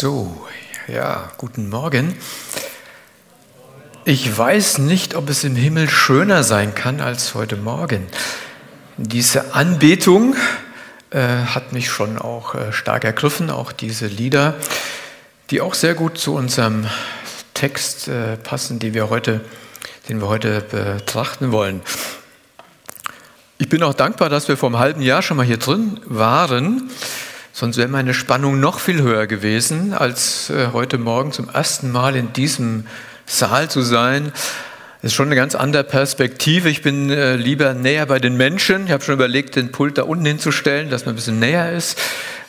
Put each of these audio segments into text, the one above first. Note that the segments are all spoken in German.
So, ja, guten Morgen. Ich weiß nicht, ob es im Himmel schöner sein kann als heute Morgen. Diese Anbetung äh, hat mich schon auch äh, stark ergriffen, auch diese Lieder, die auch sehr gut zu unserem Text äh, passen, den wir, heute, den wir heute betrachten wollen. Ich bin auch dankbar, dass wir vor einem halben Jahr schon mal hier drin waren Sonst wäre meine Spannung noch viel höher gewesen, als äh, heute Morgen zum ersten Mal in diesem Saal zu sein. Das ist schon eine ganz andere Perspektive. Ich bin äh, lieber näher bei den Menschen. Ich habe schon überlegt, den Pult da unten hinzustellen, dass man ein bisschen näher ist,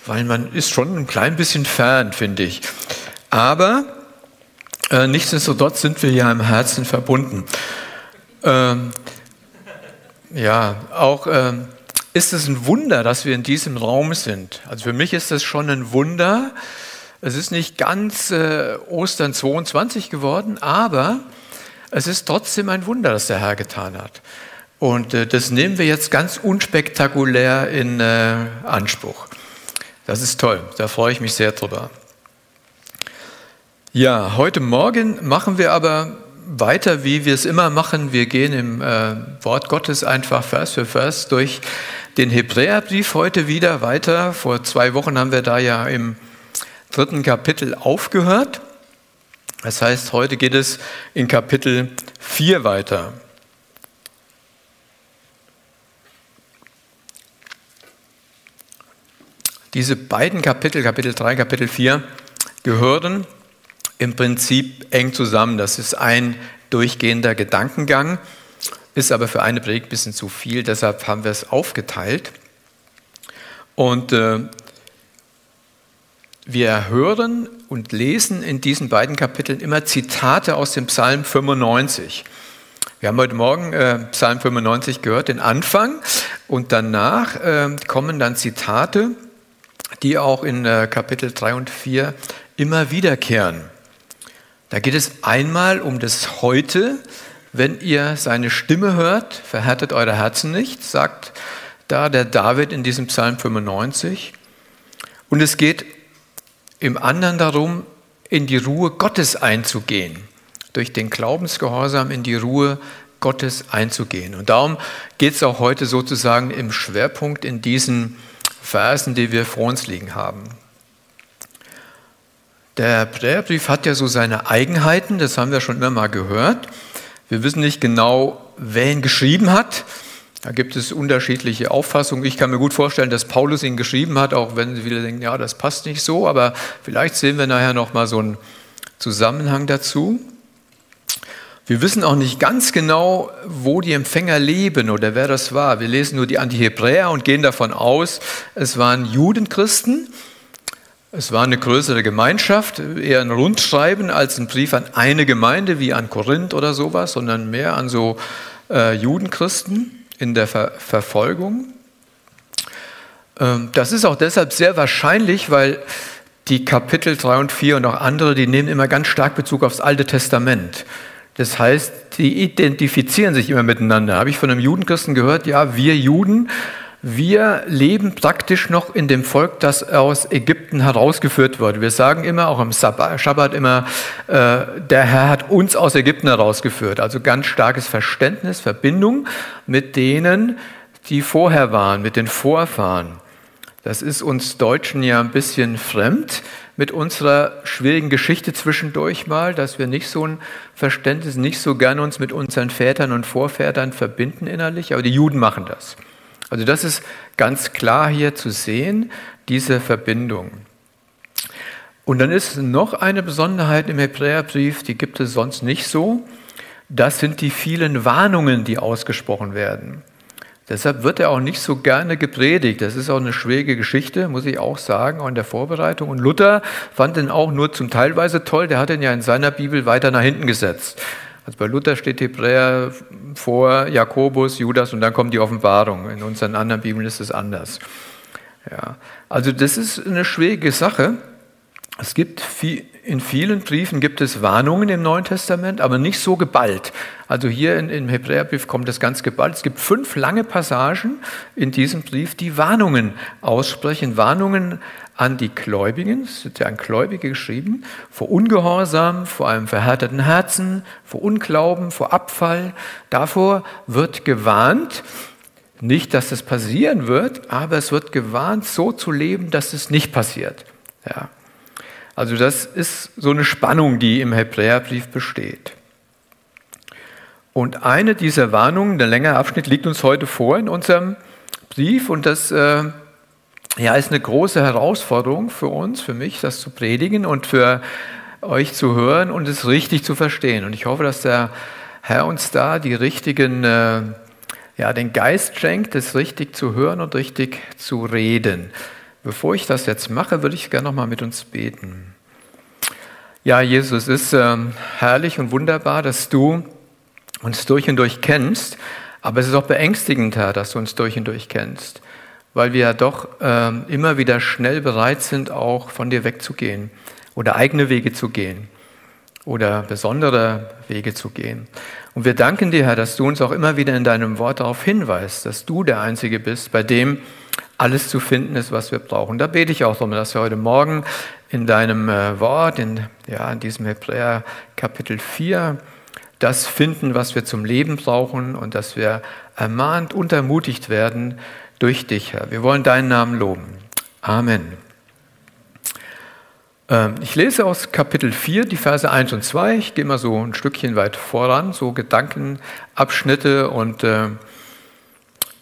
weil man ist schon ein klein bisschen fern, finde ich. Aber äh, nichtsdestotrotz sind wir ja im Herzen verbunden. Ähm, ja, auch ähm, ist es ein Wunder, dass wir in diesem Raum sind. Also für mich ist das schon ein Wunder. Es ist nicht ganz äh, Ostern 22 geworden, aber es ist trotzdem ein Wunder, das der Herr getan hat. Und äh, das nehmen wir jetzt ganz unspektakulär in äh, Anspruch. Das ist toll, da freue ich mich sehr drüber. Ja, heute Morgen machen wir aber weiter, wie wir es immer machen. Wir gehen im äh, Wort Gottes einfach Vers für Vers durch den Hebräerbrief heute wieder weiter. Vor zwei Wochen haben wir da ja im dritten Kapitel aufgehört. Das heißt, heute geht es in Kapitel 4 weiter. Diese beiden Kapitel, Kapitel 3, Kapitel 4, gehören im Prinzip eng zusammen. Das ist ein durchgehender Gedankengang, ist aber für eine Predigt ein bisschen zu viel, deshalb haben wir es aufgeteilt. Und äh, wir hören und lesen in diesen beiden Kapiteln immer Zitate aus dem Psalm 95. Wir haben heute Morgen äh, Psalm 95 gehört, den Anfang, und danach äh, kommen dann Zitate, die auch in äh, Kapitel 3 und 4 immer wiederkehren. Da geht es einmal um das Heute. Wenn ihr seine Stimme hört, verhärtet eure Herzen nicht, sagt da der David in diesem Psalm 95. Und es geht im anderen darum, in die Ruhe Gottes einzugehen, durch den Glaubensgehorsam in die Ruhe Gottes einzugehen. Und darum geht es auch heute sozusagen im Schwerpunkt in diesen Versen, die wir vor uns liegen haben. Der Hebräerbrief hat ja so seine Eigenheiten, das haben wir schon immer mal gehört. Wir wissen nicht genau, wer ihn geschrieben hat. Da gibt es unterschiedliche Auffassungen. Ich kann mir gut vorstellen, dass Paulus ihn geschrieben hat, auch wenn Sie wieder denken, ja, das passt nicht so, aber vielleicht sehen wir nachher noch mal so einen Zusammenhang dazu. Wir wissen auch nicht ganz genau, wo die Empfänger leben oder wer das war. Wir lesen nur die Antihebräer und gehen davon aus, es waren Judenchristen. Es war eine größere Gemeinschaft, eher ein Rundschreiben als ein Brief an eine Gemeinde wie an Korinth oder sowas, sondern mehr an so äh, Judenchristen in der Ver Verfolgung. Ähm, das ist auch deshalb sehr wahrscheinlich, weil die Kapitel 3 und 4 und auch andere, die nehmen immer ganz stark Bezug aufs Alte Testament. Das heißt, die identifizieren sich immer miteinander. Habe ich von einem Judenchristen gehört, ja, wir Juden wir leben praktisch noch in dem Volk, das aus Ägypten herausgeführt wurde. Wir sagen immer, auch am Schabbat immer, äh, der Herr hat uns aus Ägypten herausgeführt. Also ganz starkes Verständnis, Verbindung mit denen, die vorher waren, mit den Vorfahren. Das ist uns Deutschen ja ein bisschen fremd mit unserer schwierigen Geschichte zwischendurch mal, dass wir nicht so ein Verständnis, nicht so gern uns mit unseren Vätern und Vorvätern verbinden innerlich, aber die Juden machen das. Also das ist ganz klar hier zu sehen, diese Verbindung. Und dann ist noch eine Besonderheit im Hebräerbrief, die gibt es sonst nicht so. Das sind die vielen Warnungen, die ausgesprochen werden. Deshalb wird er auch nicht so gerne gepredigt. Das ist auch eine schwierige Geschichte, muss ich auch sagen, auch in der Vorbereitung. Und Luther fand den auch nur zum Teilweise toll. Der hat ihn ja in seiner Bibel weiter nach hinten gesetzt. Also bei Luther steht Hebräer vor Jakobus, Judas und dann kommt die Offenbarung. In unseren anderen Bibeln ist es anders. Ja. Also das ist eine schwierige Sache. Es gibt viel, in vielen Briefen gibt es Warnungen im Neuen Testament, aber nicht so geballt. Also hier in, im Hebräerbrief kommt das ganz geballt. Es gibt fünf lange Passagen in diesem Brief, die Warnungen aussprechen, Warnungen an die Gläubigen, es wird ja an Gläubige geschrieben, vor Ungehorsam, vor einem verhärteten Herzen, vor Unglauben, vor Abfall. Davor wird gewarnt, nicht, dass es passieren wird, aber es wird gewarnt, so zu leben, dass es nicht passiert. Ja. Also das ist so eine Spannung, die im Hebräerbrief besteht. Und eine dieser Warnungen, der längere Abschnitt, liegt uns heute vor in unserem Brief und das äh, ja, ist eine große Herausforderung für uns, für mich, das zu predigen und für euch zu hören und es richtig zu verstehen. Und ich hoffe, dass der Herr uns da die richtigen, äh, ja, den Geist schenkt, es richtig zu hören und richtig zu reden. Bevor ich das jetzt mache, würde ich gerne noch mal mit uns beten. Ja, Jesus, es ist äh, herrlich und wunderbar, dass du uns durch und durch kennst, aber es ist auch beängstigend, Herr, dass du uns durch und durch kennst, weil wir ja doch äh, immer wieder schnell bereit sind, auch von dir wegzugehen oder eigene Wege zu gehen oder besondere Wege zu gehen. Und wir danken dir, Herr, dass du uns auch immer wieder in deinem Wort darauf hinweist, dass du der Einzige bist, bei dem alles zu finden ist, was wir brauchen. Da bete ich auch darum, dass wir heute Morgen in deinem äh, Wort, in, ja, in diesem Hebräer Kapitel 4, das finden, was wir zum Leben brauchen und dass wir ermahnt und ermutigt werden durch dich, Herr. Wir wollen deinen Namen loben. Amen. Ähm, ich lese aus Kapitel 4 die Verse 1 und 2. Ich gehe mal so ein Stückchen weit voran, so Gedankenabschnitte und äh,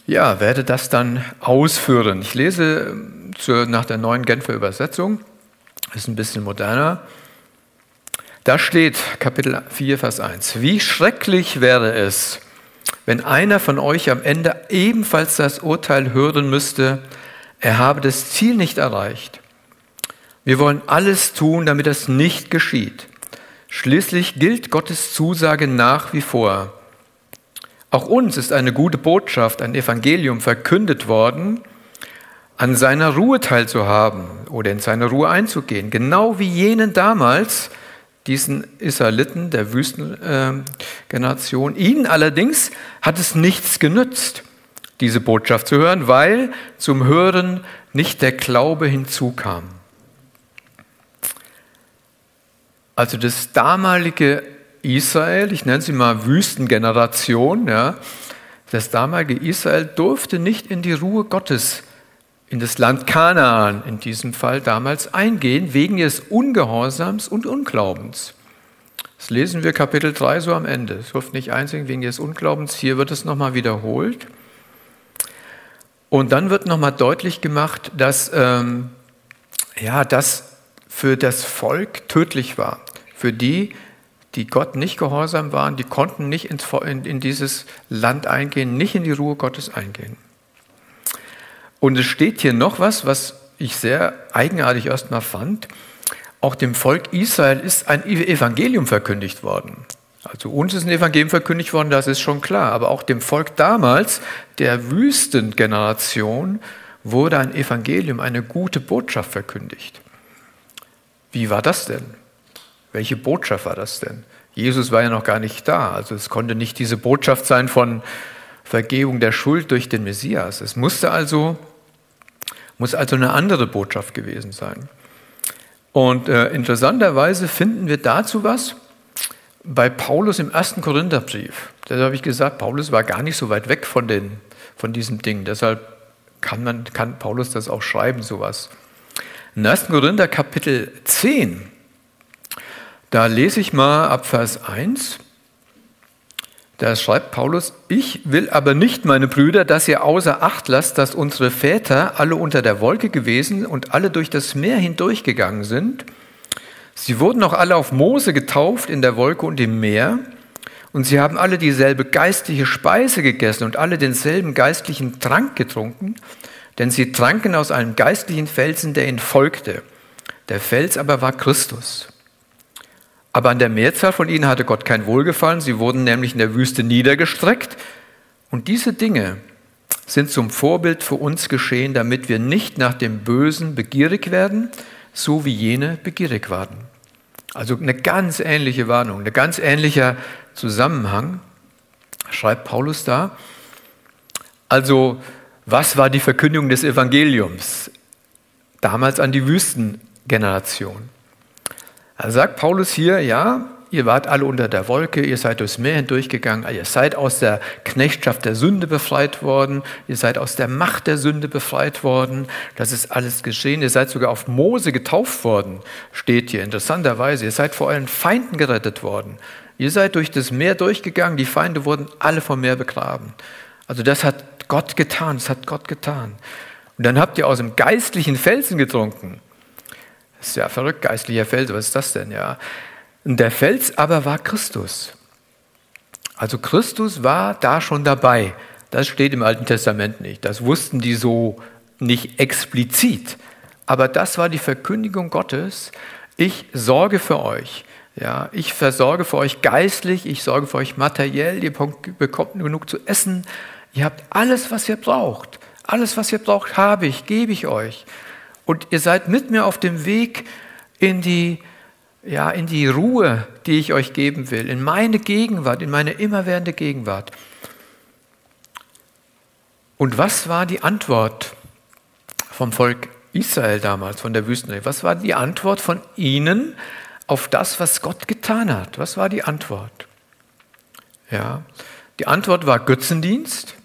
ja, werde das dann ausführen. Ich lese ähm, zur, nach der neuen Genfer Übersetzung. Ist ein bisschen moderner. Da steht Kapitel 4, Vers 1. Wie schrecklich wäre es, wenn einer von euch am Ende ebenfalls das Urteil hören müsste, er habe das Ziel nicht erreicht. Wir wollen alles tun, damit das nicht geschieht. Schließlich gilt Gottes Zusage nach wie vor. Auch uns ist eine gute Botschaft, ein Evangelium verkündet worden, an seiner Ruhe teilzuhaben oder in seine Ruhe einzugehen, genau wie jenen damals, diesen Israeliten der Wüstengeneration. Ihnen allerdings hat es nichts genützt, diese Botschaft zu hören, weil zum Hören nicht der Glaube hinzukam. Also das damalige Israel, ich nenne sie mal Wüstengeneration, ja, das damalige Israel durfte nicht in die Ruhe Gottes in das Land Kanaan in diesem Fall damals eingehen, wegen ihres Ungehorsams und Unglaubens. Das lesen wir Kapitel 3 so am Ende. Es durfte nicht einsehen wegen ihres Unglaubens. Hier wird es nochmal wiederholt. Und dann wird nochmal deutlich gemacht, dass ähm, ja, das für das Volk tödlich war. Für die, die Gott nicht gehorsam waren, die konnten nicht in, in dieses Land eingehen, nicht in die Ruhe Gottes eingehen. Und es steht hier noch was, was ich sehr eigenartig erstmal fand. Auch dem Volk Israel ist ein Evangelium verkündigt worden. Also uns ist ein Evangelium verkündigt worden, das ist schon klar. Aber auch dem Volk damals, der Wüstengeneration, wurde ein Evangelium, eine gute Botschaft verkündigt. Wie war das denn? Welche Botschaft war das denn? Jesus war ja noch gar nicht da. Also es konnte nicht diese Botschaft sein von Vergebung der Schuld durch den Messias. Es musste also, muss also eine andere Botschaft gewesen sein. Und äh, interessanterweise finden wir dazu was bei Paulus im ersten Korintherbrief. Da habe ich gesagt, Paulus war gar nicht so weit weg von, den, von diesem Ding. Deshalb kann, man, kann Paulus das auch schreiben, sowas. Im 1. Korinther Kapitel 10, da lese ich mal ab Vers 1. Da schreibt Paulus, ich will aber nicht, meine Brüder, dass ihr außer Acht lasst, dass unsere Väter alle unter der Wolke gewesen und alle durch das Meer hindurchgegangen sind. Sie wurden auch alle auf Mose getauft in der Wolke und im Meer. Und sie haben alle dieselbe geistliche Speise gegessen und alle denselben geistlichen Trank getrunken, denn sie tranken aus einem geistlichen Felsen, der ihnen folgte. Der Fels aber war Christus. Aber an der Mehrzahl von ihnen hatte Gott kein Wohlgefallen. Sie wurden nämlich in der Wüste niedergestreckt. Und diese Dinge sind zum Vorbild für uns geschehen, damit wir nicht nach dem Bösen begierig werden, so wie jene begierig waren. Also eine ganz ähnliche Warnung, ein ganz ähnlicher Zusammenhang, schreibt Paulus da. Also, was war die Verkündigung des Evangeliums? damals an die Wüstengeneration. Da sagt Paulus hier, ja, ihr wart alle unter der Wolke, ihr seid durchs Meer hindurchgegangen, ihr seid aus der Knechtschaft der Sünde befreit worden, ihr seid aus der Macht der Sünde befreit worden, das ist alles geschehen, ihr seid sogar auf Mose getauft worden, steht hier interessanterweise, ihr seid vor euren Feinden gerettet worden, ihr seid durch das Meer durchgegangen, die Feinde wurden alle vom Meer begraben. Also das hat Gott getan, das hat Gott getan. Und dann habt ihr aus dem geistlichen Felsen getrunken. Ist ja verrückt, geistlicher Felsen, was ist das denn, ja? Der Fels aber war Christus. Also Christus war da schon dabei. Das steht im Alten Testament nicht. Das wussten die so nicht explizit. Aber das war die Verkündigung Gottes. Ich sorge für euch. Ja, ich versorge für euch geistlich, ich sorge für euch materiell, ihr bekommt genug zu essen. Ihr habt alles, was ihr braucht. Alles, was ihr braucht, habe ich, gebe ich euch. Und ihr seid mit mir auf dem Weg in die ja, in die Ruhe, die ich euch geben will, in meine Gegenwart, in meine immerwährende Gegenwart. Und was war die Antwort vom Volk Israel damals, von der Wüste? Was war die Antwort von ihnen auf das, was Gott getan hat? Was war die Antwort? Ja, die Antwort war Götzendienst.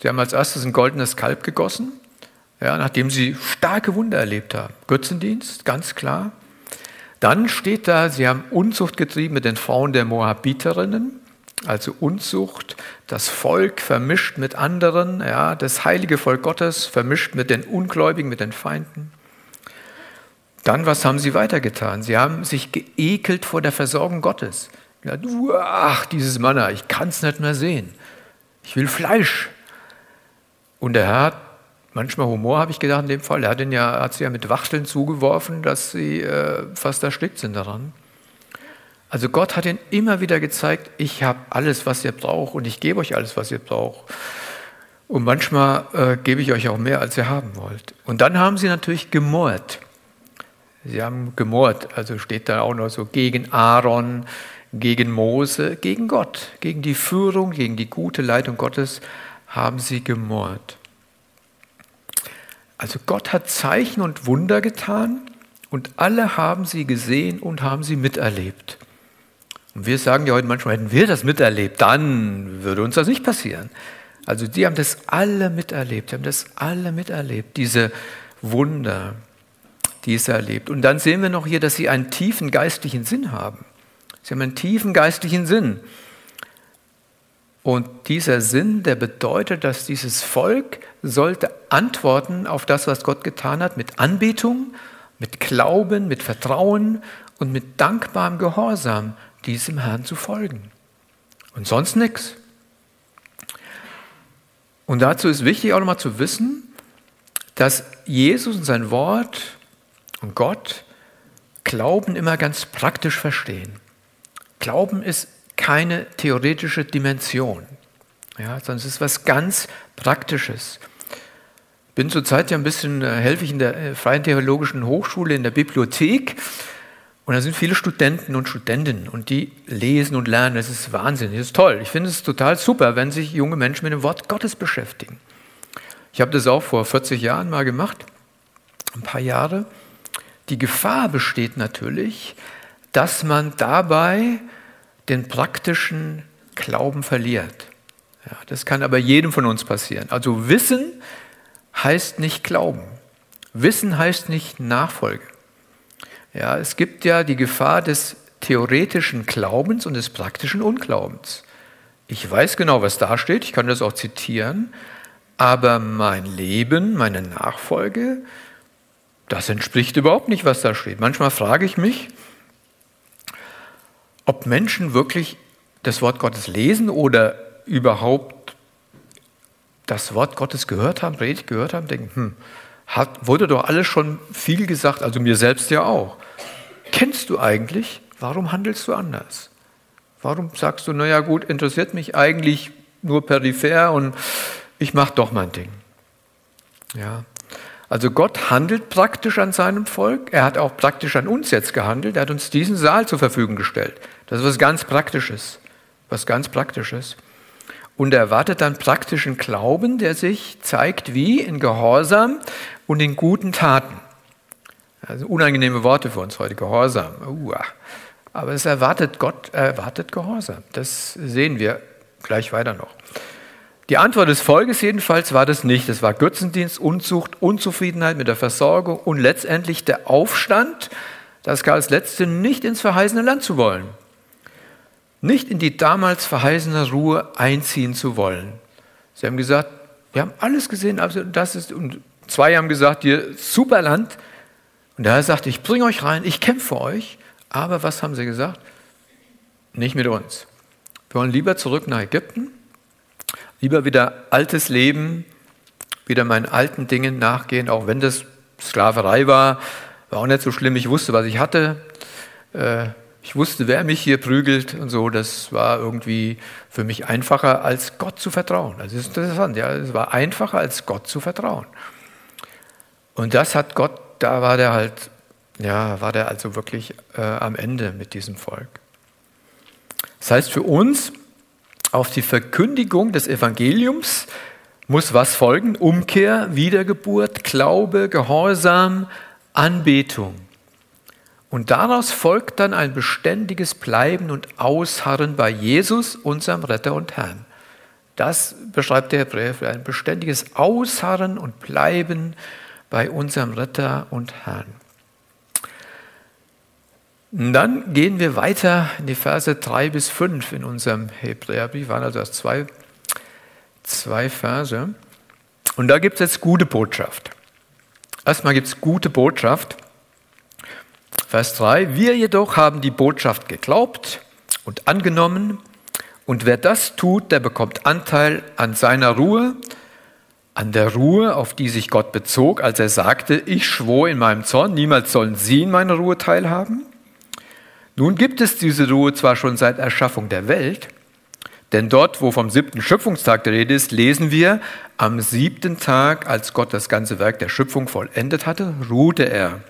Sie haben als erstes ein goldenes Kalb gegossen, ja, nachdem sie starke Wunder erlebt haben. Götzendienst, ganz klar. Dann steht da, sie haben Unzucht getrieben mit den Frauen der Moabiterinnen, also Unzucht, das Volk vermischt mit anderen, ja, das heilige Volk Gottes vermischt mit den Ungläubigen, mit den Feinden. Dann, was haben sie weitergetan? Sie haben sich geekelt vor der Versorgung Gottes. Ach, dieses Manna, ich kann es nicht mehr sehen. Ich will Fleisch. Und der Herr hat manchmal Humor, habe ich gedacht in dem Fall. Er hat, ihn ja, hat sie ja mit Wachteln zugeworfen, dass sie äh, fast erstickt sind daran. Also Gott hat ihnen immer wieder gezeigt, ich habe alles, was ihr braucht und ich gebe euch alles, was ihr braucht. Und manchmal äh, gebe ich euch auch mehr, als ihr haben wollt. Und dann haben sie natürlich gemordet. Sie haben gemordet, also steht da auch noch so gegen Aaron, gegen Mose, gegen Gott, gegen die Führung, gegen die gute Leitung Gottes haben sie gemordet. Also Gott hat Zeichen und Wunder getan und alle haben sie gesehen und haben sie miterlebt. Und wir sagen ja heute manchmal, hätten wir das miterlebt, dann würde uns das nicht passieren. Also die haben das alle miterlebt, die haben das alle miterlebt, diese Wunder, die es erlebt. Und dann sehen wir noch hier, dass sie einen tiefen geistlichen Sinn haben. Sie haben einen tiefen geistlichen Sinn. Und dieser Sinn, der bedeutet, dass dieses Volk sollte antworten auf das, was Gott getan hat, mit Anbetung, mit Glauben, mit Vertrauen und mit dankbarem Gehorsam diesem Herrn zu folgen. Und sonst nichts. Und dazu ist wichtig auch nochmal zu wissen, dass Jesus und sein Wort und Gott Glauben immer ganz praktisch verstehen. Glauben ist keine theoretische Dimension, ja, sondern es ist was ganz Praktisches. Ich bin zurzeit ja ein bisschen, äh, helfe ich in der äh, Freien Theologischen Hochschule in der Bibliothek und da sind viele Studenten und Studentinnen und die lesen und lernen. Das ist Wahnsinn, das ist toll. Ich finde es total super, wenn sich junge Menschen mit dem Wort Gottes beschäftigen. Ich habe das auch vor 40 Jahren mal gemacht, ein paar Jahre. Die Gefahr besteht natürlich, dass man dabei den praktischen Glauben verliert. Ja, das kann aber jedem von uns passieren. Also Wissen heißt nicht Glauben. Wissen heißt nicht Nachfolge. Ja, es gibt ja die Gefahr des theoretischen Glaubens und des praktischen Unglaubens. Ich weiß genau, was da steht, ich kann das auch zitieren, aber mein Leben, meine Nachfolge, das entspricht überhaupt nicht, was da steht. Manchmal frage ich mich, ob Menschen wirklich das Wort Gottes lesen oder überhaupt das Wort Gottes gehört haben, Predigt gehört haben, denken, hm, hat, wurde doch alles schon viel gesagt, also mir selbst ja auch. Kennst du eigentlich, warum handelst du anders? Warum sagst du, naja gut, interessiert mich eigentlich nur peripher und ich mache doch mein Ding. Ja, also Gott handelt praktisch an seinem Volk. Er hat auch praktisch an uns jetzt gehandelt. Er hat uns diesen Saal zur Verfügung gestellt. Das ist was ganz Praktisches. Was ganz Praktisches. Und er erwartet dann praktischen Glauben, der sich zeigt wie in Gehorsam und in guten Taten. Also unangenehme Worte für uns heute, Gehorsam. Uh, aber es erwartet Gott, erwartet Gehorsam. Das sehen wir gleich weiter noch. Die Antwort des Volkes jedenfalls war das nicht. Es war Götzendienst, Unzucht, Unzufriedenheit mit der Versorgung und letztendlich der Aufstand, das gar als Letzte nicht ins verheißene Land zu wollen. Nicht in die damals verheißene Ruhe einziehen zu wollen. Sie haben gesagt, wir haben alles gesehen, also das ist, und zwei haben gesagt, ihr super Land. Und der Herr sagte, ich bringe euch rein, ich kämpfe für euch. Aber was haben sie gesagt? Nicht mit uns. Wir wollen lieber zurück nach Ägypten Lieber wieder altes Leben, wieder meinen alten Dingen nachgehen, auch wenn das Sklaverei war, war auch nicht so schlimm. Ich wusste, was ich hatte. Äh, ich wusste, wer mich hier prügelt und so. Das war irgendwie für mich einfacher, als Gott zu vertrauen. Das ist interessant. Ja, es war einfacher, als Gott zu vertrauen. Und das hat Gott, da war der halt, ja, war der also wirklich äh, am Ende mit diesem Volk. Das heißt für uns, auf die Verkündigung des Evangeliums muss was folgen? Umkehr, Wiedergeburt, Glaube, Gehorsam, Anbetung. Und daraus folgt dann ein beständiges Bleiben und Ausharren bei Jesus, unserem Retter und Herrn. Das beschreibt der Hebräer ein beständiges Ausharren und Bleiben bei unserem Retter und Herrn. Dann gehen wir weiter in die Verse 3 bis 5 in unserem Hebräerbrief, waren also erst zwei, zwei Verse. Und da gibt es jetzt gute Botschaft. Erstmal gibt es gute Botschaft. Vers 3, wir jedoch haben die Botschaft geglaubt und angenommen, und wer das tut, der bekommt Anteil an seiner Ruhe, an der Ruhe, auf die sich Gott bezog, als er sagte, ich schwor in meinem Zorn, niemals sollen sie in meiner Ruhe teilhaben. Nun gibt es diese Ruhe zwar schon seit Erschaffung der Welt, denn dort, wo vom siebten Schöpfungstag die Rede ist, lesen wir, am siebten Tag, als Gott das ganze Werk der Schöpfung vollendet hatte, ruhte er.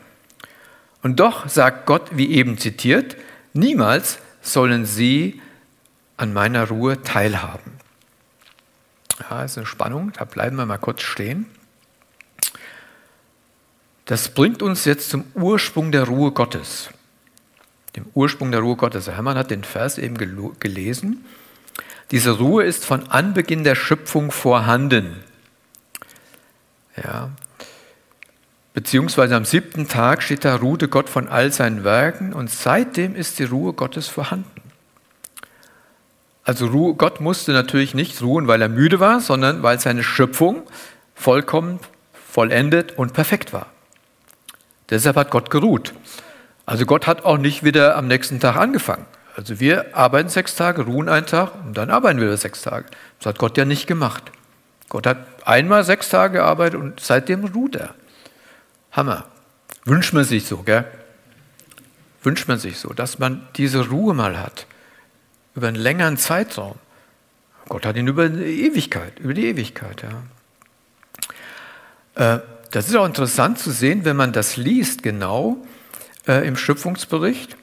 Und doch sagt Gott, wie eben zitiert, niemals sollen sie an meiner Ruhe teilhaben. Ja, ist eine Spannung, da bleiben wir mal kurz stehen. Das bringt uns jetzt zum Ursprung der Ruhe Gottes dem Ursprung der Ruhe Gottes. Hermann hat den Vers eben gelesen. Diese Ruhe ist von Anbeginn der Schöpfung vorhanden. Ja. Beziehungsweise am siebten Tag steht da, ruhte Gott von all seinen Werken und seitdem ist die Ruhe Gottes vorhanden. Also Ruhe, Gott musste natürlich nicht ruhen, weil er müde war, sondern weil seine Schöpfung vollkommen vollendet und perfekt war. Deshalb hat Gott geruht. Also Gott hat auch nicht wieder am nächsten Tag angefangen. Also wir arbeiten sechs Tage, ruhen einen Tag und dann arbeiten wir wieder sechs Tage. Das hat Gott ja nicht gemacht. Gott hat einmal sechs Tage gearbeitet und seitdem ruht er. Hammer. Wünscht man sich so, gell? Wünscht man sich so, dass man diese Ruhe mal hat. Über einen längeren Zeitraum. Gott hat ihn über die Ewigkeit, über die Ewigkeit, ja. Äh, das ist auch interessant zu sehen, wenn man das liest genau äh, im Schöpfungsbericht.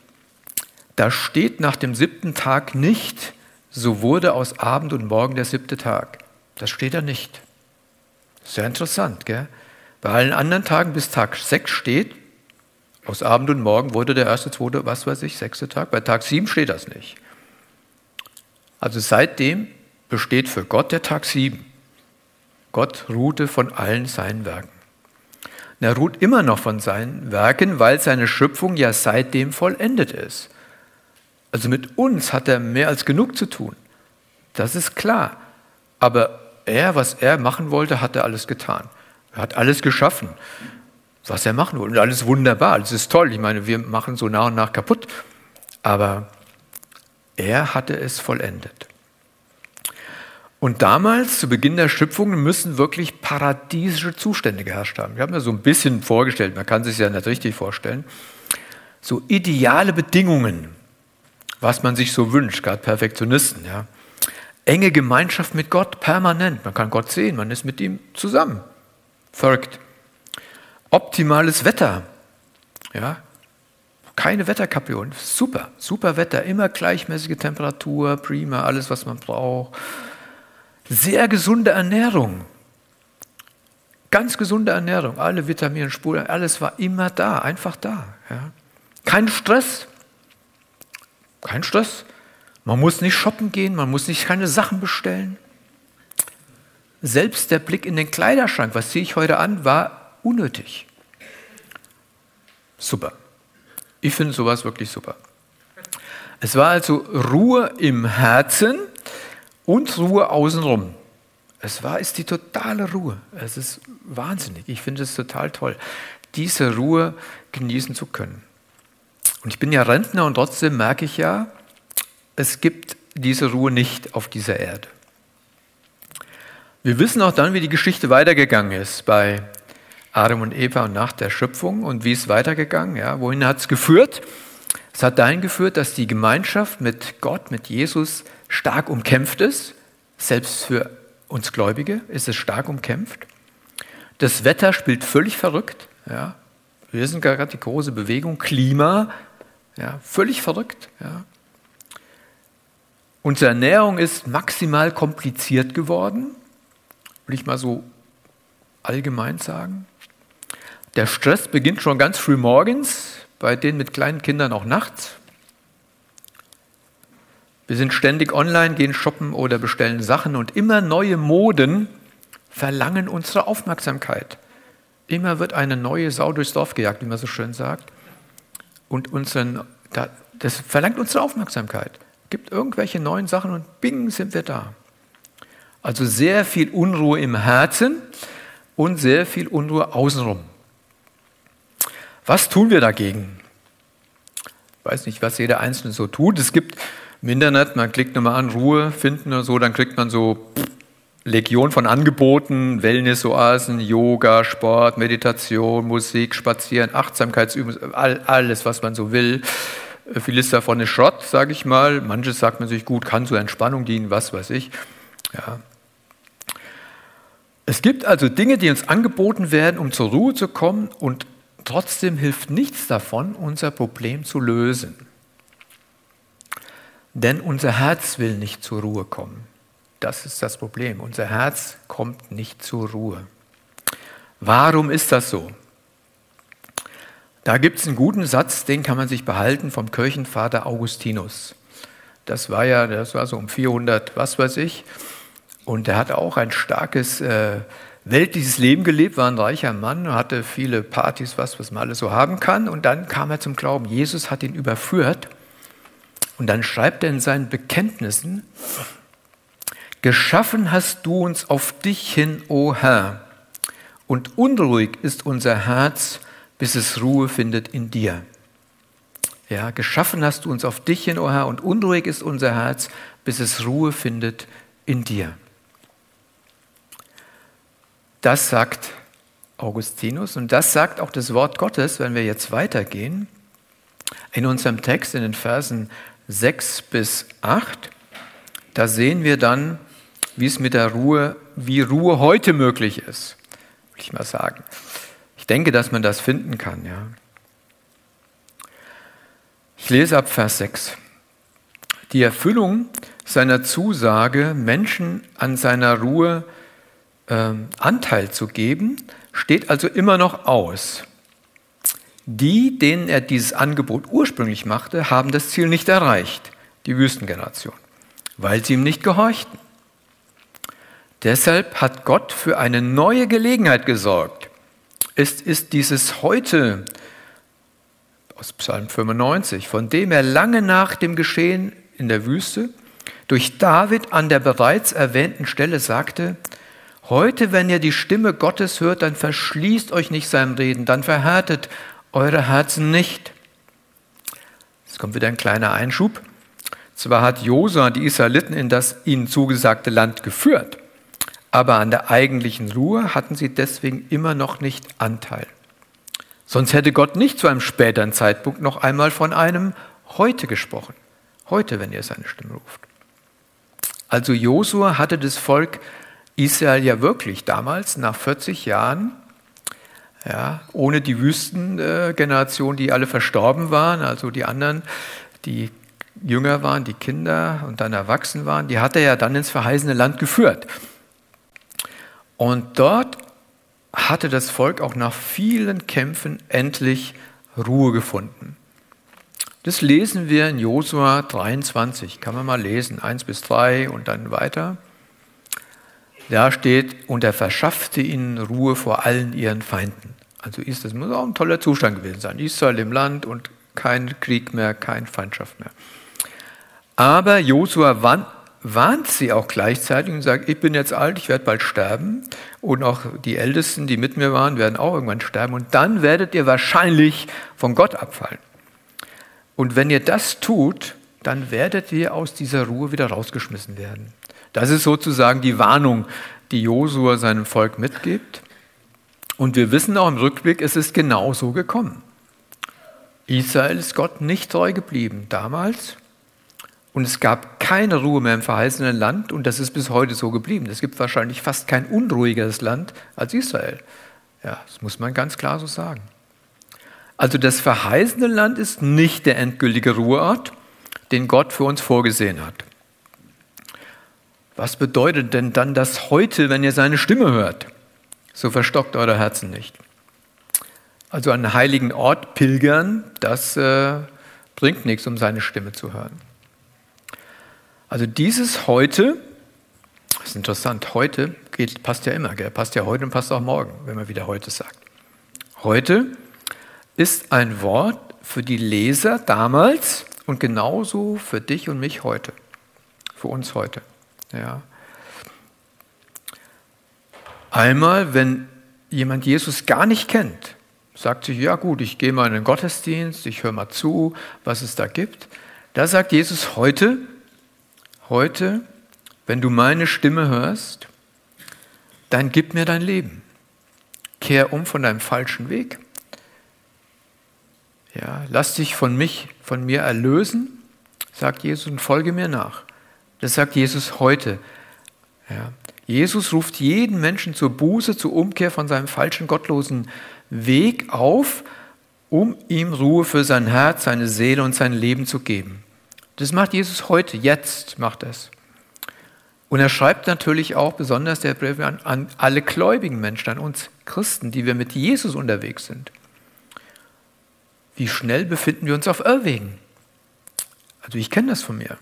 Da steht nach dem siebten Tag nicht, so wurde aus Abend und Morgen der siebte Tag. Das steht da nicht. Sehr interessant, gell? Bei allen anderen Tagen bis Tag 6 steht, aus Abend und Morgen wurde der erste, zweite, was weiß ich, sechste Tag. Bei Tag 7 steht das nicht. Also seitdem besteht für Gott der Tag 7. Gott ruhte von allen seinen Werken. Er ruht immer noch von seinen Werken, weil seine Schöpfung ja seitdem vollendet ist. Also mit uns hat er mehr als genug zu tun. Das ist klar. Aber er, was er machen wollte, hat er alles getan. Er hat alles geschaffen, was er machen wollte. Und alles wunderbar, alles ist toll. Ich meine, wir machen so nach und nach kaputt. Aber er hatte es vollendet. Und damals, zu Beginn der Schöpfung, müssen wirklich paradiesische Zustände geherrscht haben. Ich habe mir so ein bisschen vorgestellt, man kann sich ja nicht richtig vorstellen. So ideale Bedingungen, was man sich so wünscht, gerade Perfektionisten. Ja. Enge Gemeinschaft mit Gott, permanent. Man kann Gott sehen, man ist mit ihm zusammen. Verrückt. Optimales Wetter. Ja. Keine Wetterkapriolen. Super, super Wetter, immer gleichmäßige Temperatur, prima, alles, was man braucht sehr gesunde Ernährung. Ganz gesunde Ernährung, alle Vitamine, Spuren, alles war immer da, einfach da. Ja. Kein Stress. Kein Stress. Man muss nicht shoppen gehen, man muss nicht keine Sachen bestellen. Selbst der Blick in den Kleiderschrank, was ziehe ich heute an, war unnötig. Super. Ich finde sowas wirklich super. Es war also Ruhe im Herzen und Ruhe außenrum. Es war, ist die totale Ruhe. Es ist wahnsinnig. Ich finde es total toll, diese Ruhe genießen zu können. Und ich bin ja Rentner und trotzdem merke ich ja, es gibt diese Ruhe nicht auf dieser Erde. Wir wissen auch dann, wie die Geschichte weitergegangen ist bei Adam und Eva und nach der Schöpfung und wie es weitergegangen, ja, wohin hat es geführt? Es hat dahin geführt, dass die Gemeinschaft mit Gott, mit Jesus stark umkämpft ist. Selbst für uns Gläubige ist es stark umkämpft. Das Wetter spielt völlig verrückt. Ja. Wir sind gerade die große Bewegung, Klima, ja, völlig verrückt. Ja. Unsere Ernährung ist maximal kompliziert geworden, will ich mal so allgemein sagen. Der Stress beginnt schon ganz früh morgens, bei denen mit kleinen Kindern auch nachts. Wir sind ständig online, gehen shoppen oder bestellen Sachen und immer neue Moden verlangen unsere Aufmerksamkeit. Immer wird eine neue Sau durchs Dorf gejagt, wie man so schön sagt. Und unseren, das verlangt unsere Aufmerksamkeit. Gibt irgendwelche neuen Sachen und bing sind wir da. Also sehr viel Unruhe im Herzen und sehr viel Unruhe außenrum. Was tun wir dagegen? Ich weiß nicht, was jeder Einzelne so tut. Es gibt im Internet, man klickt nochmal an Ruhe finden oder so, dann kriegt man so Legion von Angeboten, Wellness-Oasen, Yoga, Sport, Meditation, Musik, Spazieren, Achtsamkeitsübungen, alles, was man so will. Vieles davon ist Schrott, sage ich mal. Manches sagt man sich gut, kann zur Entspannung dienen, was weiß ich. Ja. Es gibt also Dinge, die uns angeboten werden, um zur Ruhe zu kommen und Trotzdem hilft nichts davon, unser Problem zu lösen. Denn unser Herz will nicht zur Ruhe kommen. Das ist das Problem. Unser Herz kommt nicht zur Ruhe. Warum ist das so? Da gibt es einen guten Satz, den kann man sich behalten vom Kirchenvater Augustinus. Das war ja, das war so um 400, was weiß ich. Und er hat auch ein starkes äh, weltliches Leben gelebt, war ein reicher Mann, hatte viele Partys, was, was man alles so haben kann. Und dann kam er zum Glauben. Jesus hat ihn überführt. Und dann schreibt er in seinen Bekenntnissen, Geschaffen hast du uns auf dich hin, o Herr, und unruhig ist unser Herz, bis es Ruhe findet in dir. Ja, geschaffen hast du uns auf dich hin, o Herr, und unruhig ist unser Herz, bis es Ruhe findet in dir. Das sagt Augustinus und das sagt auch das Wort Gottes, wenn wir jetzt weitergehen. In unserem Text in den Versen 6 bis 8, da sehen wir dann, wie es mit der Ruhe, wie Ruhe heute möglich ist, will ich mal sagen. Ich denke, dass man das finden kann, ja. Ich lese ab Vers 6. Die Erfüllung seiner Zusage, Menschen an seiner Ruhe ähm, Anteil zu geben, steht also immer noch aus. Die, denen er dieses Angebot ursprünglich machte, haben das Ziel nicht erreicht, die Wüstengeneration, weil sie ihm nicht gehorchten. Deshalb hat Gott für eine neue Gelegenheit gesorgt. Es ist dieses heute aus Psalm 95, von dem er lange nach dem Geschehen in der Wüste durch David an der bereits erwähnten Stelle sagte, Heute, wenn ihr die Stimme Gottes hört, dann verschließt euch nicht seinem Reden, dann verhärtet eure Herzen nicht. Jetzt kommt wieder ein kleiner Einschub. Zwar hat Josua die Israeliten in das ihnen zugesagte Land geführt, aber an der eigentlichen Ruhe hatten sie deswegen immer noch nicht Anteil. Sonst hätte Gott nicht zu einem späteren Zeitpunkt noch einmal von einem heute gesprochen. Heute, wenn ihr seine Stimme ruft. Also Josua hatte das Volk Israel ja wirklich damals nach 40 Jahren, ja, ohne die Wüstengeneration, die alle verstorben waren, also die anderen, die jünger waren, die Kinder und dann erwachsen waren, die hat er ja dann ins verheißene Land geführt. Und dort hatte das Volk auch nach vielen Kämpfen endlich Ruhe gefunden. Das lesen wir in Josua 23, kann man mal lesen, 1 bis 3 und dann weiter. Da steht, und er verschaffte ihnen Ruhe vor allen ihren Feinden. Also ist das muss auch ein toller Zustand gewesen sein. Israel im Land und kein Krieg mehr, keine Feindschaft mehr. Aber Josua warnt sie auch gleichzeitig und sagt, ich bin jetzt alt, ich werde bald sterben und auch die Ältesten, die mit mir waren, werden auch irgendwann sterben und dann werdet ihr wahrscheinlich von Gott abfallen. Und wenn ihr das tut, dann werdet ihr aus dieser Ruhe wieder rausgeschmissen werden. Das ist sozusagen die Warnung, die Josua seinem Volk mitgibt. Und wir wissen auch im Rückblick, es ist genau so gekommen. Israel ist Gott nicht treu geblieben damals und es gab keine Ruhe mehr im verheißenen Land und das ist bis heute so geblieben. Es gibt wahrscheinlich fast kein unruhigeres Land als Israel. Ja, das muss man ganz klar so sagen. Also das verheißene Land ist nicht der endgültige Ruheort, den Gott für uns vorgesehen hat. Was bedeutet denn dann das heute, wenn ihr seine Stimme hört? So verstockt eure Herzen nicht. Also an einen heiligen Ort pilgern, das äh, bringt nichts, um seine Stimme zu hören. Also dieses heute, das ist interessant, heute geht, passt ja immer, gell? passt ja heute und passt auch morgen, wenn man wieder heute sagt. Heute ist ein Wort für die Leser damals und genauso für dich und mich heute, für uns heute. Ja. Einmal, wenn jemand Jesus gar nicht kennt, sagt sich, ja gut, ich gehe mal in den Gottesdienst, ich höre mal zu, was es da gibt. Da sagt Jesus heute, heute, wenn du meine Stimme hörst, dann gib mir dein Leben. Kehr um von deinem falschen Weg. Ja, lass dich von mich, von mir erlösen, sagt Jesus, und folge mir nach. Das sagt Jesus heute. Ja. Jesus ruft jeden Menschen zur Buße, zur Umkehr von seinem falschen, gottlosen Weg auf, um ihm Ruhe für sein Herz, seine Seele und sein Leben zu geben. Das macht Jesus heute, jetzt macht es. Und er schreibt natürlich auch besonders der Brief an, an alle gläubigen Menschen, an uns Christen, die wir mit Jesus unterwegs sind. Wie schnell befinden wir uns auf Irrwegen? Also ich kenne das von mir.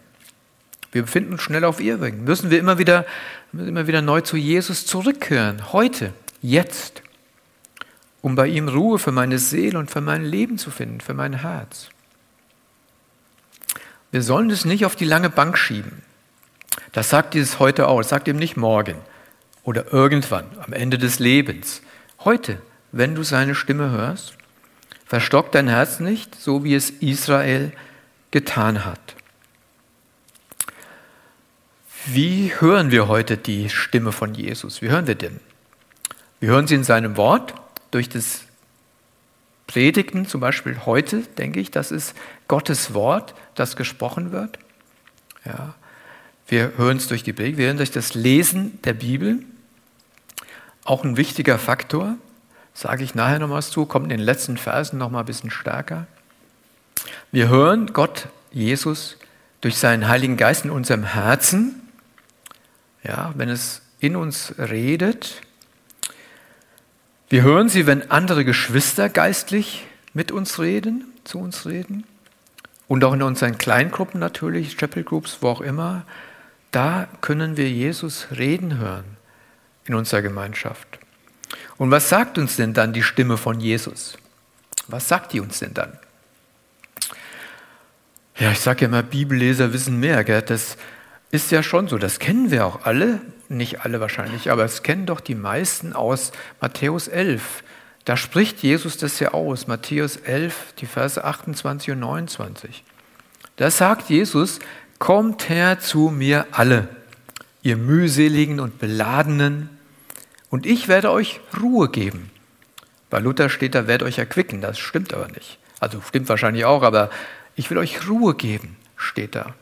Wir befinden uns schnell auf Irrwegen. Müssen wir immer wieder, immer wieder neu zu Jesus zurückkehren. Heute, jetzt. Um bei ihm Ruhe für meine Seele und für mein Leben zu finden, für mein Herz. Wir sollen es nicht auf die lange Bank schieben. Das sagt dieses heute auch, das sagt ihm nicht morgen oder irgendwann am Ende des Lebens. Heute, wenn du seine Stimme hörst, verstock dein Herz nicht, so wie es Israel getan hat. Wie hören wir heute die Stimme von Jesus? Wie hören wir denn? Wir hören sie in seinem Wort durch das Predigten, zum Beispiel heute, denke ich, das ist Gottes Wort, das gesprochen wird. Ja. Wir hören es durch die Predigt, wir hören durch das Lesen der Bibel. Auch ein wichtiger Faktor, sage ich nachher noch was zu, kommt in den letzten Versen noch mal ein bisschen stärker. Wir hören Gott, Jesus, durch seinen Heiligen Geist in unserem Herzen, ja, wenn es in uns redet, wir hören sie, wenn andere Geschwister geistlich mit uns reden, zu uns reden. Und auch in unseren Kleingruppen natürlich, Chapel Groups, wo auch immer. Da können wir Jesus reden hören in unserer Gemeinschaft. Und was sagt uns denn dann die Stimme von Jesus? Was sagt die uns denn dann? Ja, ich sage ja immer, Bibelleser wissen mehr. Gell? Das ist ja schon so, das kennen wir auch alle nicht alle wahrscheinlich, aber es kennen doch die meisten aus Matthäus 11. Da spricht Jesus das ja aus, Matthäus 11, die Verse 28 und 29. Da sagt Jesus, kommt her zu mir alle, ihr mühseligen und beladenen, und ich werde euch Ruhe geben. Bei Luther steht da, werde euch erquicken, das stimmt aber nicht. Also stimmt wahrscheinlich auch, aber ich will euch Ruhe geben, steht da.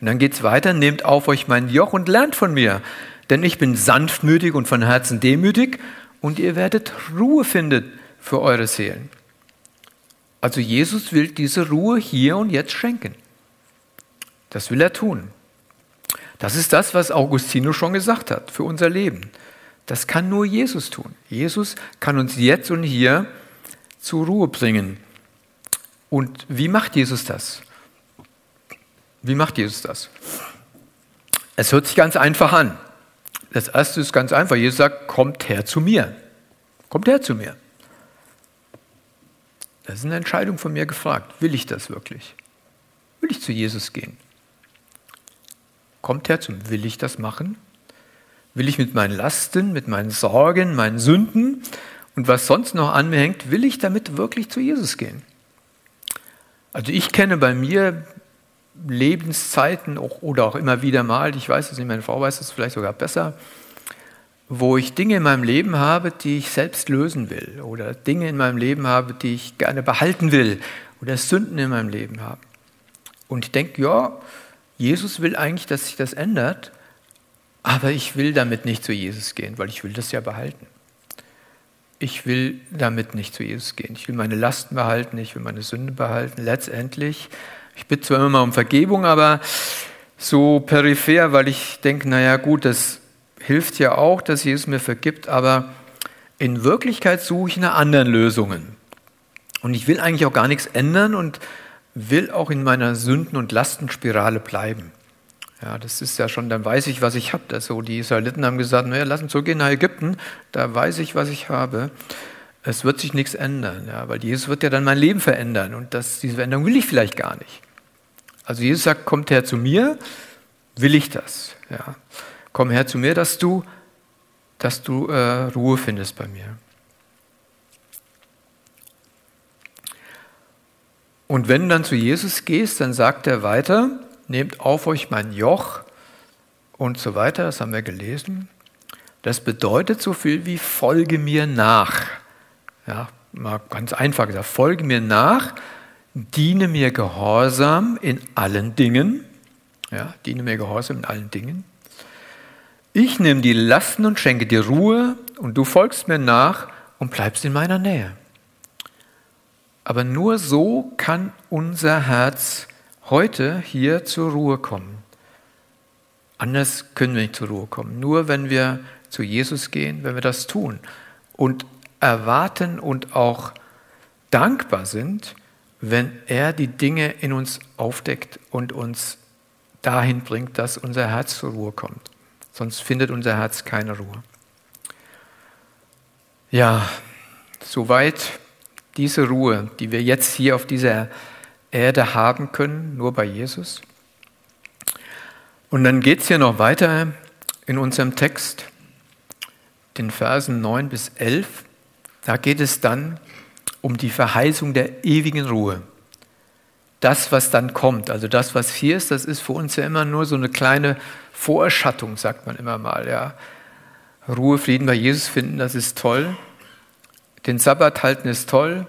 Und dann geht es weiter, nehmt auf euch mein Joch und lernt von mir, denn ich bin sanftmütig und von Herzen demütig und ihr werdet Ruhe finden für eure Seelen. Also Jesus will diese Ruhe hier und jetzt schenken. Das will er tun. Das ist das, was Augustinus schon gesagt hat für unser Leben. Das kann nur Jesus tun. Jesus kann uns jetzt und hier zur Ruhe bringen. Und wie macht Jesus das? Wie macht Jesus das? Es hört sich ganz einfach an. Das erste ist ganz einfach. Jesus sagt, kommt her zu mir. Kommt her zu mir. Das ist eine Entscheidung von mir gefragt. Will ich das wirklich? Will ich zu Jesus gehen? Kommt her zu mir. Will ich das machen? Will ich mit meinen Lasten, mit meinen Sorgen, meinen Sünden und was sonst noch an mir hängt, will ich damit wirklich zu Jesus gehen? Also ich kenne bei mir Lebenszeiten oder auch immer wieder mal, ich weiß es nicht, meine Frau weiß es vielleicht sogar besser, wo ich Dinge in meinem Leben habe, die ich selbst lösen will oder Dinge in meinem Leben habe, die ich gerne behalten will oder Sünden in meinem Leben habe. Und ich denke, ja, Jesus will eigentlich, dass sich das ändert, aber ich will damit nicht zu Jesus gehen, weil ich will das ja behalten. Ich will damit nicht zu Jesus gehen. Ich will meine Lasten behalten, ich will meine Sünde behalten. Letztendlich ich bitte zwar immer mal um Vergebung, aber so peripher, weil ich denke, naja gut, das hilft ja auch, dass Jesus mir vergibt, aber in Wirklichkeit suche ich nach anderen Lösungen. Und ich will eigentlich auch gar nichts ändern und will auch in meiner Sünden- und Lastenspirale bleiben. Ja, das ist ja schon, dann weiß ich, was ich habe. Also die Israeliten haben gesagt, naja, lass uns zurückgehen nach Ägypten, da weiß ich, was ich habe. Es wird sich nichts ändern, ja, weil Jesus wird ja dann mein Leben verändern und das, diese Veränderung will ich vielleicht gar nicht. Also Jesus sagt, kommt her zu mir, will ich das. Ja. Komm her zu mir, dass du, dass du äh, Ruhe findest bei mir. Und wenn du dann zu Jesus gehst, dann sagt er weiter, nehmt auf euch mein Joch und so weiter, das haben wir gelesen. Das bedeutet so viel wie folge mir nach. Ja, mal ganz einfach gesagt, folge mir nach diene mir gehorsam in allen Dingen. Ja, diene mir gehorsam in allen Dingen. Ich nehme die Lasten und schenke dir Ruhe und du folgst mir nach und bleibst in meiner Nähe. Aber nur so kann unser Herz heute hier zur Ruhe kommen. Anders können wir nicht zur Ruhe kommen. Nur wenn wir zu Jesus gehen, wenn wir das tun und erwarten und auch dankbar sind, wenn er die Dinge in uns aufdeckt und uns dahin bringt, dass unser Herz zur Ruhe kommt. Sonst findet unser Herz keine Ruhe. Ja, soweit diese Ruhe, die wir jetzt hier auf dieser Erde haben können, nur bei Jesus. Und dann geht es hier noch weiter in unserem Text, den Versen 9 bis 11. Da geht es dann um die Verheißung der ewigen Ruhe. Das, was dann kommt, also das, was hier ist, das ist für uns ja immer nur so eine kleine Vorerschattung, sagt man immer mal. Ja. Ruhe, Frieden bei Jesus finden, das ist toll. Den Sabbat halten ist toll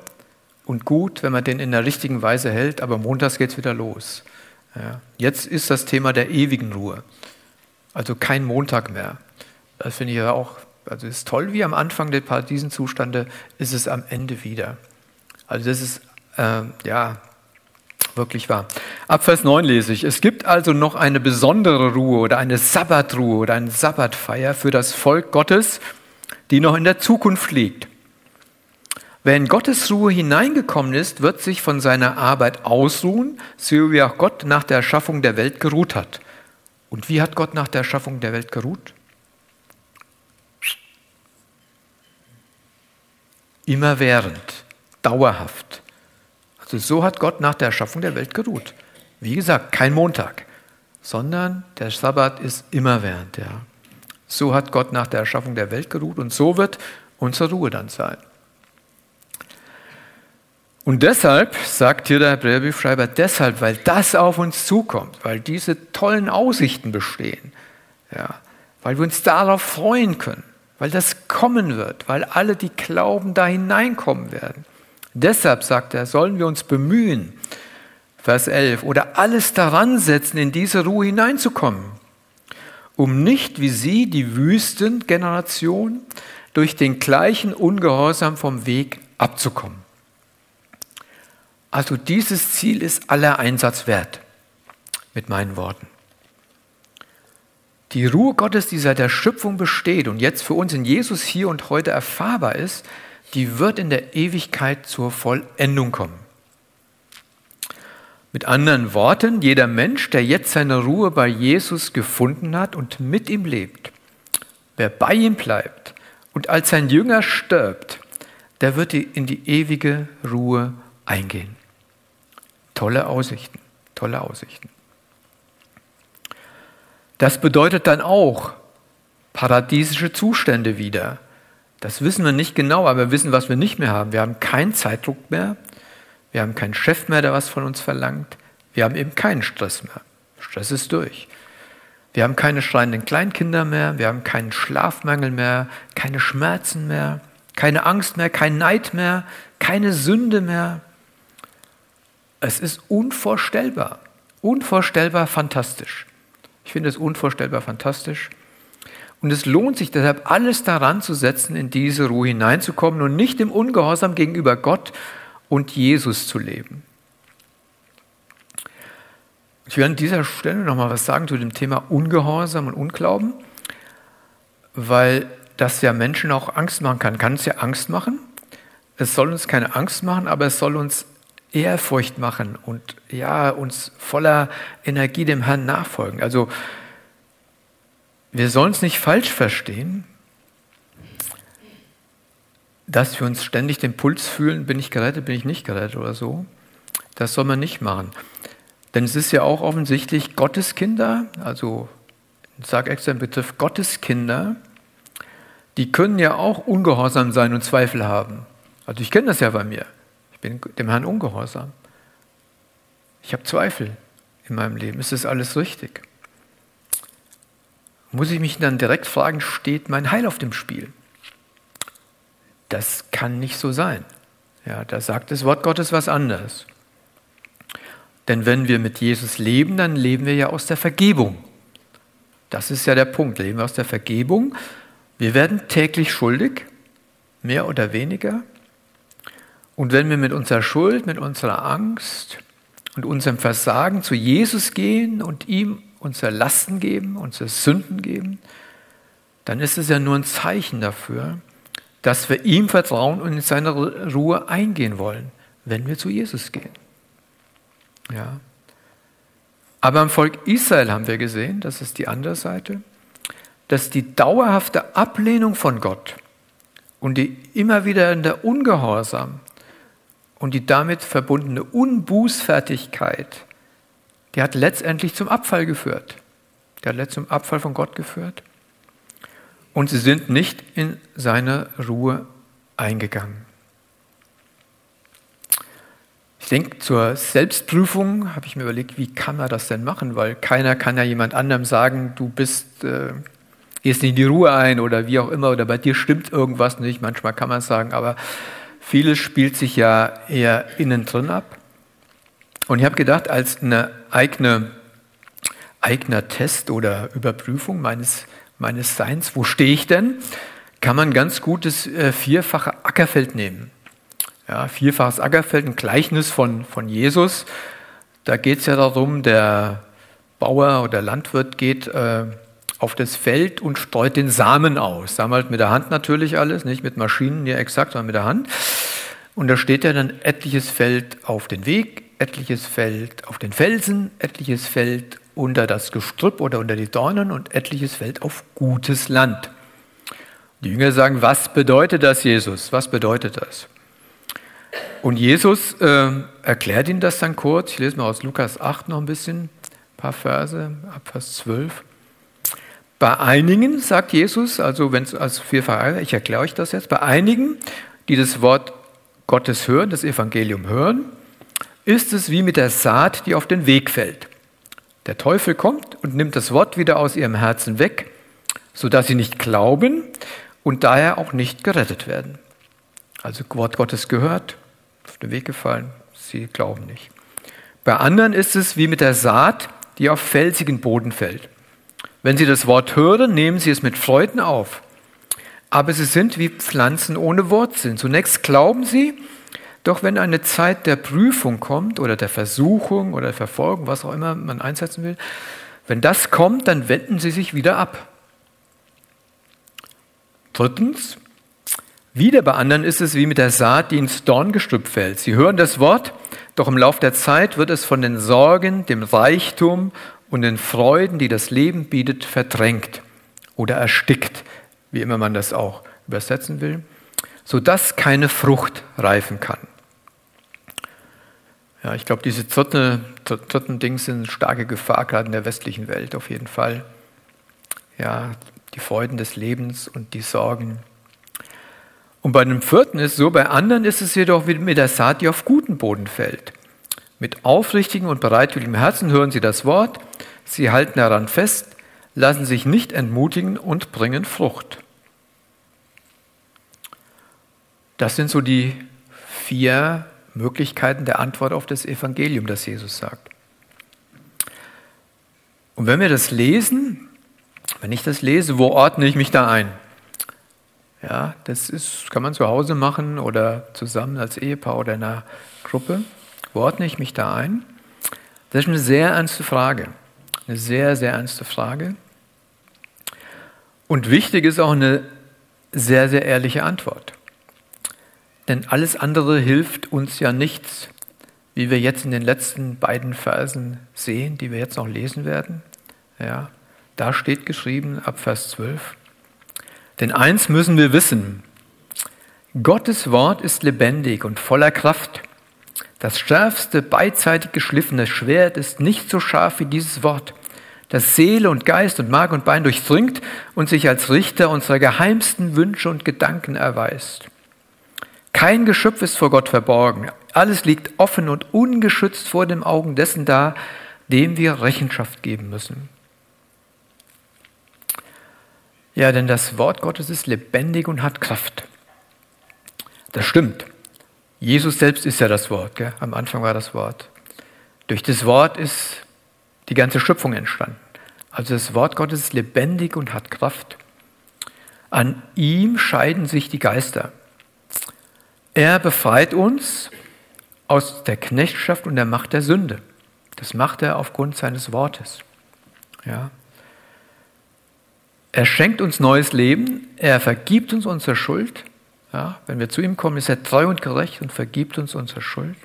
und gut, wenn man den in der richtigen Weise hält, aber montags geht es wieder los. Ja. Jetzt ist das Thema der ewigen Ruhe. Also kein Montag mehr. Das finde ich ja auch also ist toll wie am Anfang der Paradiesenzustände, ist es am Ende wieder. Also das ist, äh, ja, wirklich wahr. Ab Vers 9 lese ich, es gibt also noch eine besondere Ruhe oder eine Sabbatruhe oder eine Sabbatfeier für das Volk Gottes, die noch in der Zukunft liegt. Wer in Gottes Ruhe hineingekommen ist, wird sich von seiner Arbeit ausruhen, so wie auch Gott nach der Erschaffung der Welt geruht hat. Und wie hat Gott nach der Erschaffung der Welt geruht? Immerwährend, dauerhaft. Also so hat Gott nach der Erschaffung der Welt geruht. Wie gesagt, kein Montag, sondern der Sabbat ist immerwährend. Ja. So hat Gott nach der Erschaffung der Welt geruht und so wird unsere Ruhe dann sein. Und deshalb, sagt hier der Hebräerbriefschreiber, deshalb, weil das auf uns zukommt, weil diese tollen Aussichten bestehen, ja, weil wir uns darauf freuen können, weil das kommen wird, weil alle, die glauben, da hineinkommen werden. Deshalb sagt er, sollen wir uns bemühen, Vers 11, oder alles daran setzen, in diese Ruhe hineinzukommen, um nicht wie sie, die Wüstengeneration, durch den gleichen Ungehorsam vom Weg abzukommen. Also dieses Ziel ist aller Einsatz wert, mit meinen Worten. Die Ruhe Gottes, die seit der Schöpfung besteht und jetzt für uns in Jesus hier und heute erfahrbar ist, die wird in der Ewigkeit zur Vollendung kommen. Mit anderen Worten, jeder Mensch, der jetzt seine Ruhe bei Jesus gefunden hat und mit ihm lebt, wer bei ihm bleibt und als sein Jünger stirbt, der wird in die ewige Ruhe eingehen. Tolle Aussichten, tolle Aussichten. Das bedeutet dann auch paradiesische Zustände wieder. Das wissen wir nicht genau, aber wir wissen, was wir nicht mehr haben. Wir haben keinen Zeitdruck mehr, wir haben keinen Chef mehr, der was von uns verlangt. Wir haben eben keinen Stress mehr. Stress ist durch. Wir haben keine schreienden Kleinkinder mehr, wir haben keinen Schlafmangel mehr, keine Schmerzen mehr, keine Angst mehr, kein Neid mehr, keine Sünde mehr. Es ist unvorstellbar, unvorstellbar fantastisch. Ich finde es unvorstellbar fantastisch. Und es lohnt sich deshalb, alles daran zu setzen, in diese Ruhe hineinzukommen und nicht im Ungehorsam gegenüber Gott und Jesus zu leben. Ich will an dieser Stelle noch mal was sagen zu dem Thema Ungehorsam und Unglauben, weil das ja Menschen auch Angst machen kann. Kann es ja Angst machen? Es soll uns keine Angst machen, aber es soll uns Ehrfurcht machen und ja, uns voller Energie dem Herrn nachfolgen. Also wir sollen es nicht falsch verstehen, dass wir uns ständig den Puls fühlen, bin ich gerettet, bin ich nicht gerettet oder so. Das soll man nicht machen. Denn es ist ja auch offensichtlich, Gottes Kinder, also ich sage extra den Begriff Gottes Kinder, die können ja auch ungehorsam sein und Zweifel haben. Also ich kenne das ja bei mir. Ich bin dem Herrn ungehorsam. Ich habe Zweifel in meinem Leben. Ist das alles richtig? Muss ich mich dann direkt fragen, steht mein Heil auf dem Spiel? Das kann nicht so sein. Ja, da sagt das Wort Gottes was anderes. Denn wenn wir mit Jesus leben, dann leben wir ja aus der Vergebung. Das ist ja der Punkt. Leben wir aus der Vergebung. Wir werden täglich schuldig, mehr oder weniger. Und wenn wir mit unserer Schuld, mit unserer Angst und unserem Versagen zu Jesus gehen und ihm unsere Lasten geben, unsere Sünden geben, dann ist es ja nur ein Zeichen dafür, dass wir ihm vertrauen und in seine Ruhe eingehen wollen, wenn wir zu Jesus gehen. Ja. Aber im Volk Israel haben wir gesehen, das ist die andere Seite, dass die dauerhafte Ablehnung von Gott und die immer wieder in der Ungehorsam und die damit verbundene Unbußfertigkeit, die hat letztendlich zum Abfall geführt. Die hat letztendlich zum Abfall von Gott geführt. Und sie sind nicht in seine Ruhe eingegangen. Ich denke, zur Selbstprüfung habe ich mir überlegt, wie kann man das denn machen? Weil keiner kann ja jemand anderem sagen, du bist, äh, gehst nicht in die Ruhe ein oder wie auch immer, oder bei dir stimmt irgendwas nicht. Manchmal kann man es sagen, aber vieles spielt sich ja eher innen drin ab. Und ich habe gedacht, als eine eigene, eigener Test oder Überprüfung meines, meines Seins, wo stehe ich denn, kann man ganz gutes äh, vierfache Ackerfeld nehmen. Ja, vierfaches Ackerfeld, ein Gleichnis von, von Jesus. Da geht es ja darum, der Bauer oder Landwirt geht äh, auf das Feld und streut den Samen aus. Sammelt mit der Hand natürlich alles, nicht mit Maschinen hier exakt, sondern mit der Hand. Und da steht ja dann etliches Feld auf den Weg, etliches Feld auf den Felsen, etliches Feld unter das Gestrüpp oder unter die Dornen und etliches Feld auf gutes Land. Die Jünger sagen, was bedeutet das, Jesus? Was bedeutet das? Und Jesus äh, erklärt ihnen das dann kurz. Ich lese mal aus Lukas 8 noch ein bisschen, ein paar Verse, ab Vers 12. Bei einigen, sagt Jesus, also wenn es als vierfach, ich erkläre euch das jetzt, bei einigen, die das Wort Gottes hören, das Evangelium hören, ist es wie mit der Saat, die auf den Weg fällt. Der Teufel kommt und nimmt das Wort wieder aus ihrem Herzen weg, sodass sie nicht glauben und daher auch nicht gerettet werden. Also Wort Gottes gehört, auf den Weg gefallen, sie glauben nicht. Bei anderen ist es wie mit der Saat, die auf felsigen Boden fällt. Wenn sie das Wort hören, nehmen sie es mit Freuden auf. Aber sie sind wie Pflanzen ohne Wurzeln. Zunächst glauben sie, doch wenn eine Zeit der Prüfung kommt oder der Versuchung oder der Verfolgung, was auch immer man einsetzen will, Wenn das kommt, dann wenden sie sich wieder ab. Drittens, wieder bei anderen ist es wie mit der Saat, die ins Dorngestrüpp fällt. Sie hören das Wort, doch im Laufe der Zeit wird es von den Sorgen, dem Reichtum und den Freuden, die das Leben bietet, verdrängt oder erstickt, wie immer man das auch übersetzen will, sodass keine Frucht reifen kann. Ja, ich glaube, diese dritten, dritten Dings sind eine starke Gefahr, gerade in der westlichen Welt auf jeden Fall. Ja, die Freuden des Lebens und die Sorgen. Und bei dem vierten ist es so, bei anderen ist es jedoch wie mit der Saat, die auf guten Boden fällt. Mit aufrichtigem und bereitwilligem Herzen hören sie das Wort, sie halten daran fest, lassen sich nicht entmutigen und bringen Frucht. Das sind so die vier Möglichkeiten der Antwort auf das Evangelium, das Jesus sagt. Und wenn wir das lesen, wenn ich das lese, wo ordne ich mich da ein? Ja, das ist, kann man zu Hause machen oder zusammen als Ehepaar oder in einer Gruppe. Wo ordne ich mich da ein? Das ist eine sehr ernste Frage. Eine sehr, sehr ernste Frage. Und wichtig ist auch eine sehr, sehr ehrliche Antwort. Denn alles andere hilft uns ja nichts, wie wir jetzt in den letzten beiden Versen sehen, die wir jetzt noch lesen werden. Ja, da steht geschrieben ab Vers 12. Denn eins müssen wir wissen, Gottes Wort ist lebendig und voller Kraft. Das schärfste, beidseitig geschliffene Schwert ist nicht so scharf wie dieses Wort, das Seele und Geist und Mark und Bein durchdringt und sich als Richter unserer geheimsten Wünsche und Gedanken erweist. Kein Geschöpf ist vor Gott verborgen. Alles liegt offen und ungeschützt vor den Augen dessen da, dem wir Rechenschaft geben müssen. Ja, denn das Wort Gottes ist lebendig und hat Kraft. Das stimmt. Jesus selbst ist ja das Wort. Gell? Am Anfang war das Wort. Durch das Wort ist die ganze Schöpfung entstanden. Also das Wort Gottes ist lebendig und hat Kraft. An ihm scheiden sich die Geister. Er befreit uns aus der Knechtschaft und der Macht der Sünde. Das macht er aufgrund seines Wortes. Ja. Er schenkt uns neues Leben, er vergibt uns unsere Schuld. Ja, wenn wir zu ihm kommen, ist er treu und gerecht und vergibt uns unsere Schuld.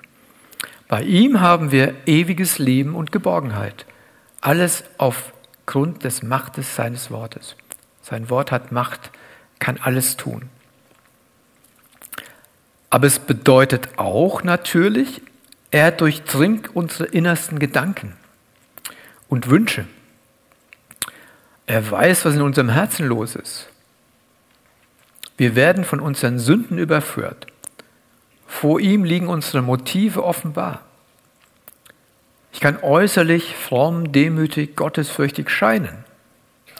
Bei ihm haben wir ewiges Leben und Geborgenheit. Alles aufgrund des Machtes seines Wortes. Sein Wort hat Macht, kann alles tun. Aber es bedeutet auch natürlich, er durchdringt unsere innersten Gedanken und Wünsche. Er weiß, was in unserem Herzen los ist. Wir werden von unseren Sünden überführt. Vor ihm liegen unsere Motive offenbar. Ich kann äußerlich fromm, demütig, gottesfürchtig scheinen.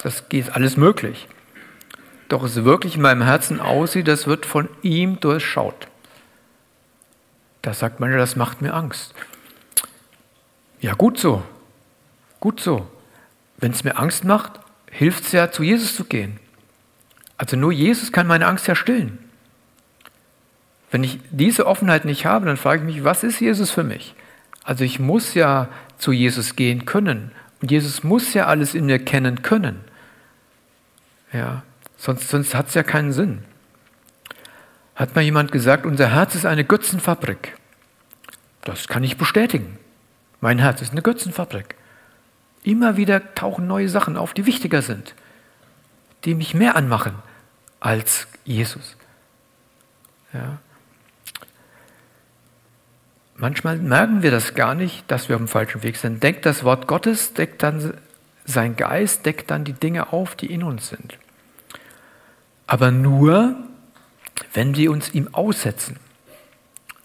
Das geht alles möglich. Doch es wirklich in meinem Herzen aussieht, das wird von ihm durchschaut. Da sagt man ja, das macht mir Angst. Ja, gut so. Gut so. Wenn es mir Angst macht, hilft es ja, zu Jesus zu gehen. Also nur Jesus kann meine Angst ja stillen. Wenn ich diese Offenheit nicht habe, dann frage ich mich, was ist Jesus für mich? Also ich muss ja zu Jesus gehen können. Und Jesus muss ja alles in mir kennen können. Ja, sonst, sonst hat es ja keinen Sinn. Hat mal jemand gesagt, unser Herz ist eine Götzenfabrik. Das kann ich bestätigen. Mein Herz ist eine Götzenfabrik. Immer wieder tauchen neue Sachen auf, die wichtiger sind, die mich mehr anmachen als Jesus. Ja. Manchmal merken wir das gar nicht, dass wir auf dem falschen Weg sind. Deckt das Wort Gottes, deckt dann sein Geist, deckt dann die Dinge auf, die in uns sind. Aber nur, wenn wir uns ihm aussetzen.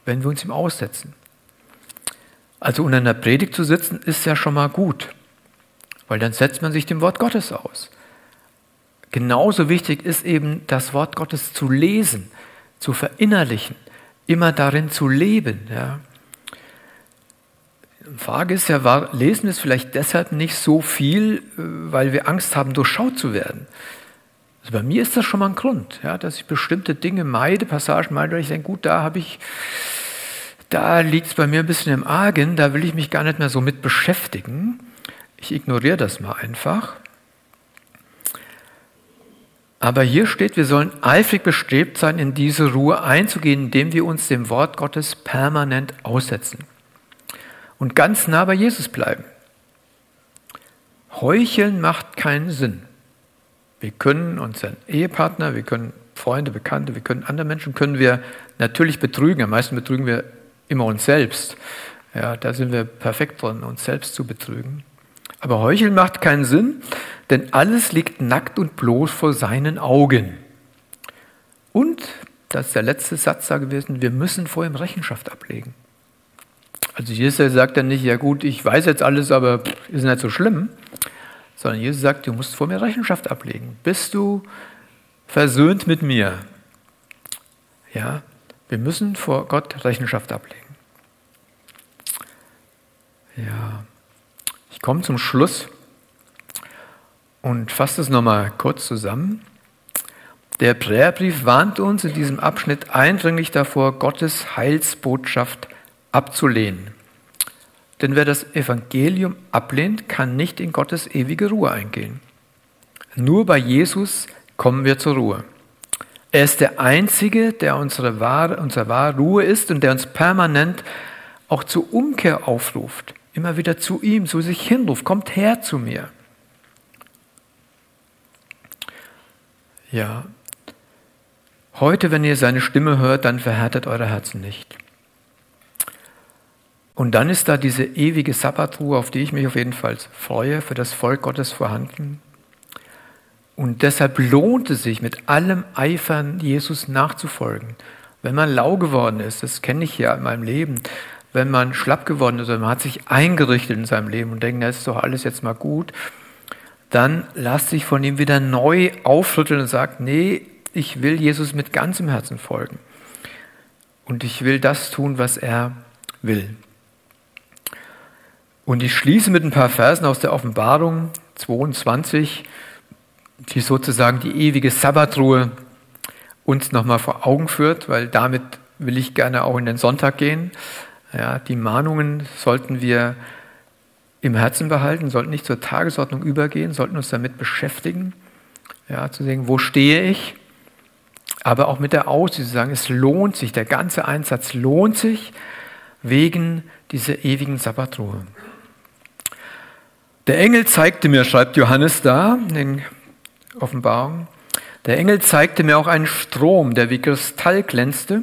Wenn wir uns ihm aussetzen. Also unter einer Predigt zu sitzen, ist ja schon mal gut weil dann setzt man sich dem Wort Gottes aus. Genauso wichtig ist eben das Wort Gottes zu lesen, zu verinnerlichen, immer darin zu leben. Ja. Frage ist ja, war, lesen wir es vielleicht deshalb nicht so viel, äh, weil wir Angst haben, durchschaut zu werden? Also bei mir ist das schon mal ein Grund, ja, dass ich bestimmte Dinge meide, Passagen meide, weil ich denke, gut, da habe ich, da liegt es bei mir ein bisschen im Argen, da will ich mich gar nicht mehr so mit beschäftigen. Ich ignoriere das mal einfach. Aber hier steht, wir sollen eifrig bestrebt sein, in diese Ruhe einzugehen, indem wir uns dem Wort Gottes permanent aussetzen und ganz nah bei Jesus bleiben. Heucheln macht keinen Sinn. Wir können unseren Ehepartner, wir können Freunde, Bekannte, wir können andere Menschen, können wir natürlich betrügen. Am meisten betrügen wir immer uns selbst. Ja, da sind wir perfekt drin, uns selbst zu betrügen. Aber Heucheln macht keinen Sinn, denn alles liegt nackt und bloß vor seinen Augen. Und, das ist der letzte Satz da gewesen, wir müssen vor ihm Rechenschaft ablegen. Also Jesus sagt dann nicht, ja gut, ich weiß jetzt alles, aber ist nicht so schlimm, sondern Jesus sagt, du musst vor mir Rechenschaft ablegen. Bist du versöhnt mit mir? Ja, wir müssen vor Gott Rechenschaft ablegen. Ja, ich komme zum Schluss und fasse es nochmal kurz zusammen. Der Präerbrief warnt uns in diesem Abschnitt eindringlich davor, Gottes Heilsbotschaft abzulehnen. Denn wer das Evangelium ablehnt, kann nicht in Gottes ewige Ruhe eingehen. Nur bei Jesus kommen wir zur Ruhe. Er ist der Einzige, der unsere wahre, unsere wahre Ruhe ist und der uns permanent auch zur Umkehr aufruft. Immer wieder zu ihm, zu sich hinruft, kommt her zu mir. Ja, heute, wenn ihr seine Stimme hört, dann verhärtet eure Herzen nicht. Und dann ist da diese ewige Sabbatruhe, auf die ich mich auf jeden Fall freue, für das Volk Gottes vorhanden. Und deshalb lohnt es sich, mit allem Eifern Jesus nachzufolgen. Wenn man lau geworden ist, das kenne ich ja in meinem Leben, wenn man schlapp geworden ist man hat sich eingerichtet in seinem Leben und denkt, das ist doch alles jetzt mal gut, dann lasst sich von ihm wieder neu aufrütteln und sagt, nee, ich will Jesus mit ganzem Herzen folgen. Und ich will das tun, was er will. Und ich schließe mit ein paar Versen aus der Offenbarung 22, die sozusagen die ewige Sabbatruhe uns nochmal vor Augen führt, weil damit will ich gerne auch in den Sonntag gehen. Ja, die Mahnungen sollten wir im Herzen behalten, sollten nicht zur Tagesordnung übergehen, sollten uns damit beschäftigen, ja, zu sehen, wo stehe ich, aber auch mit der Aussicht zu sagen, es lohnt sich, der ganze Einsatz lohnt sich wegen dieser ewigen Sabbatruhe. Der Engel zeigte mir, schreibt Johannes da in Offenbarung, der Engel zeigte mir auch einen Strom, der wie Kristall glänzte.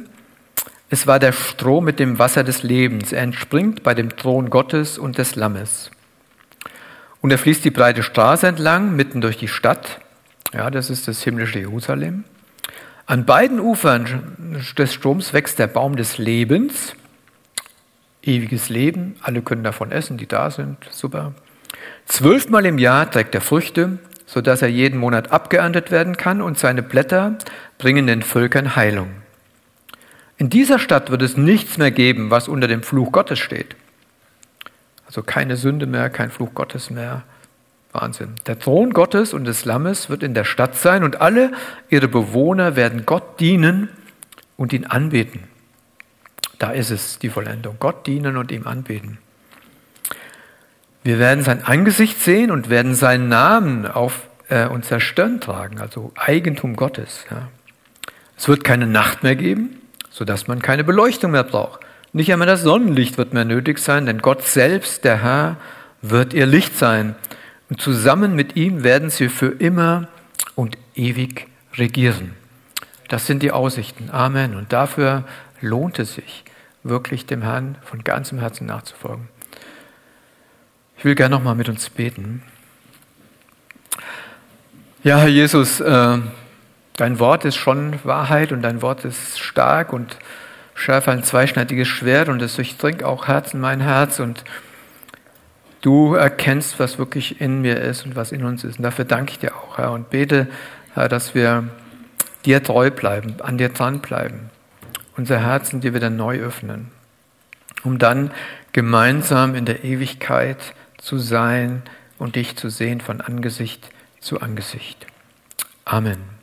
Es war der Strom mit dem Wasser des Lebens. Er entspringt bei dem Thron Gottes und des Lammes. Und er fließt die breite Straße entlang, mitten durch die Stadt. Ja, das ist das himmlische Jerusalem. An beiden Ufern des Stroms wächst der Baum des Lebens. Ewiges Leben. Alle können davon essen, die da sind. Super. Zwölfmal im Jahr trägt er Früchte, sodass er jeden Monat abgeerntet werden kann und seine Blätter bringen den Völkern Heilung. In dieser Stadt wird es nichts mehr geben, was unter dem Fluch Gottes steht. Also keine Sünde mehr, kein Fluch Gottes mehr. Wahnsinn. Der Thron Gottes und des Lammes wird in der Stadt sein und alle ihre Bewohner werden Gott dienen und ihn anbeten. Da ist es, die Vollendung. Gott dienen und ihm anbeten. Wir werden sein Angesicht sehen und werden seinen Namen auf äh, unserer Stirn tragen, also Eigentum Gottes. Ja. Es wird keine Nacht mehr geben, sodass man keine Beleuchtung mehr braucht. Nicht einmal das Sonnenlicht wird mehr nötig sein, denn Gott selbst, der Herr, wird ihr Licht sein. Und zusammen mit ihm werden sie für immer und ewig regieren. Das sind die Aussichten. Amen. Und dafür lohnt es sich, wirklich dem Herrn von ganzem Herzen nachzufolgen. Ich will gerne noch mal mit uns beten. Ja, Herr Jesus, äh, dein Wort ist schon Wahrheit und dein Wort ist stark und schärfer ein zweischneidiges Schwert und es durchdringt auch Herzen, mein Herz und du erkennst, was wirklich in mir ist und was in uns ist. Und dafür danke ich dir auch, Herr, und bete, Herr, dass wir dir treu bleiben, an dir dranbleiben, unser Herzen dir wieder neu öffnen, um dann gemeinsam in der Ewigkeit zu sein und dich zu sehen von Angesicht zu Angesicht. Amen.